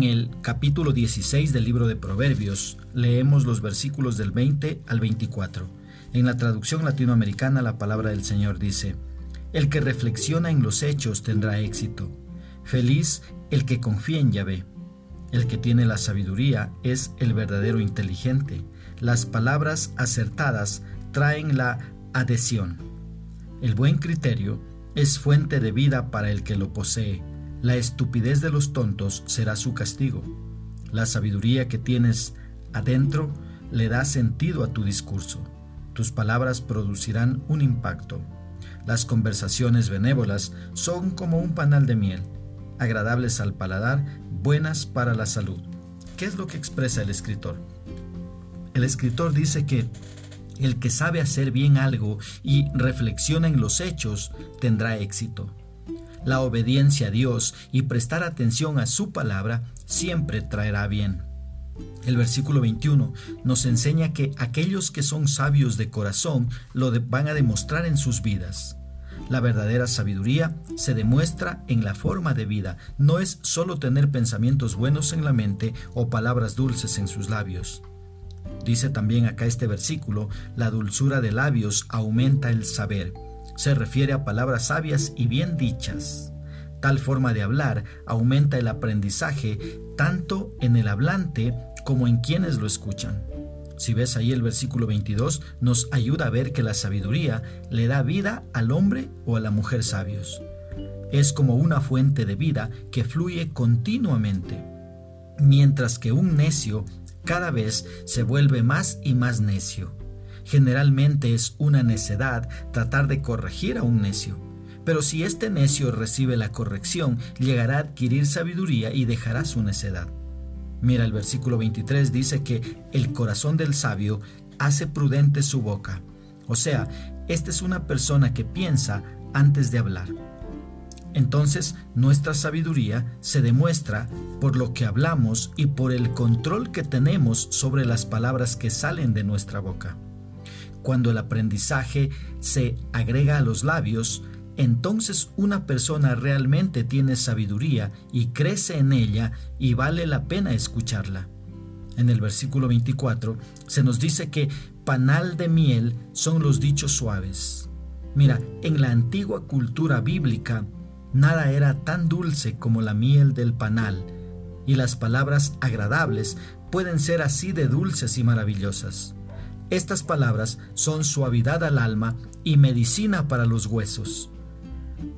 En el capítulo 16 del libro de Proverbios leemos los versículos del 20 al 24. En la traducción latinoamericana la palabra del Señor dice, El que reflexiona en los hechos tendrá éxito. Feliz el que confía en Yahvé. El que tiene la sabiduría es el verdadero inteligente. Las palabras acertadas traen la adhesión. El buen criterio es fuente de vida para el que lo posee. La estupidez de los tontos será su castigo. La sabiduría que tienes adentro le da sentido a tu discurso. Tus palabras producirán un impacto. Las conversaciones benévolas son como un panal de miel, agradables al paladar, buenas para la salud. ¿Qué es lo que expresa el escritor? El escritor dice que el que sabe hacer bien algo y reflexiona en los hechos tendrá éxito. La obediencia a Dios y prestar atención a su palabra siempre traerá bien. El versículo 21 nos enseña que aquellos que son sabios de corazón lo van a demostrar en sus vidas. La verdadera sabiduría se demuestra en la forma de vida, no es solo tener pensamientos buenos en la mente o palabras dulces en sus labios. Dice también acá este versículo, la dulzura de labios aumenta el saber. Se refiere a palabras sabias y bien dichas. Tal forma de hablar aumenta el aprendizaje tanto en el hablante como en quienes lo escuchan. Si ves ahí el versículo 22, nos ayuda a ver que la sabiduría le da vida al hombre o a la mujer sabios. Es como una fuente de vida que fluye continuamente, mientras que un necio cada vez se vuelve más y más necio. Generalmente es una necedad tratar de corregir a un necio. Pero si este necio recibe la corrección, llegará a adquirir sabiduría y dejará su necedad. Mira, el versículo 23 dice que el corazón del sabio hace prudente su boca. O sea, esta es una persona que piensa antes de hablar. Entonces nuestra sabiduría se demuestra por lo que hablamos y por el control que tenemos sobre las palabras que salen de nuestra boca. Cuando el aprendizaje se agrega a los labios, entonces una persona realmente tiene sabiduría y crece en ella y vale la pena escucharla. En el versículo 24 se nos dice que panal de miel son los dichos suaves. Mira, en la antigua cultura bíblica, Nada era tan dulce como la miel del panal, y las palabras agradables pueden ser así de dulces y maravillosas. Estas palabras son suavidad al alma y medicina para los huesos.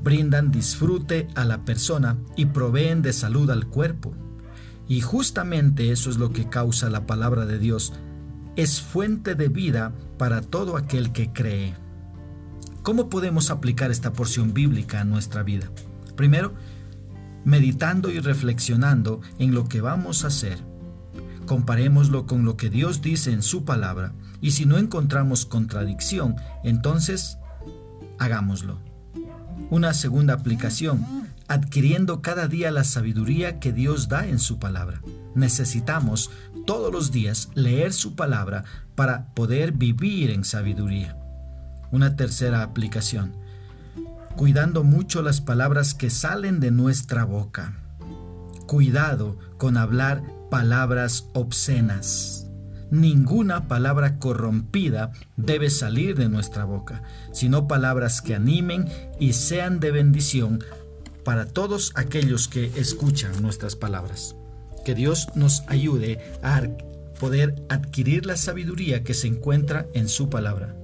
Brindan disfrute a la persona y proveen de salud al cuerpo. Y justamente eso es lo que causa la palabra de Dios. Es fuente de vida para todo aquel que cree. ¿Cómo podemos aplicar esta porción bíblica a nuestra vida? Primero, meditando y reflexionando en lo que vamos a hacer. Comparémoslo con lo que Dios dice en su palabra y si no encontramos contradicción, entonces hagámoslo. Una segunda aplicación, adquiriendo cada día la sabiduría que Dios da en su palabra. Necesitamos todos los días leer su palabra para poder vivir en sabiduría. Una tercera aplicación, cuidando mucho las palabras que salen de nuestra boca. Cuidado con hablar palabras obscenas. Ninguna palabra corrompida debe salir de nuestra boca, sino palabras que animen y sean de bendición para todos aquellos que escuchan nuestras palabras. Que Dios nos ayude a poder adquirir la sabiduría que se encuentra en su palabra.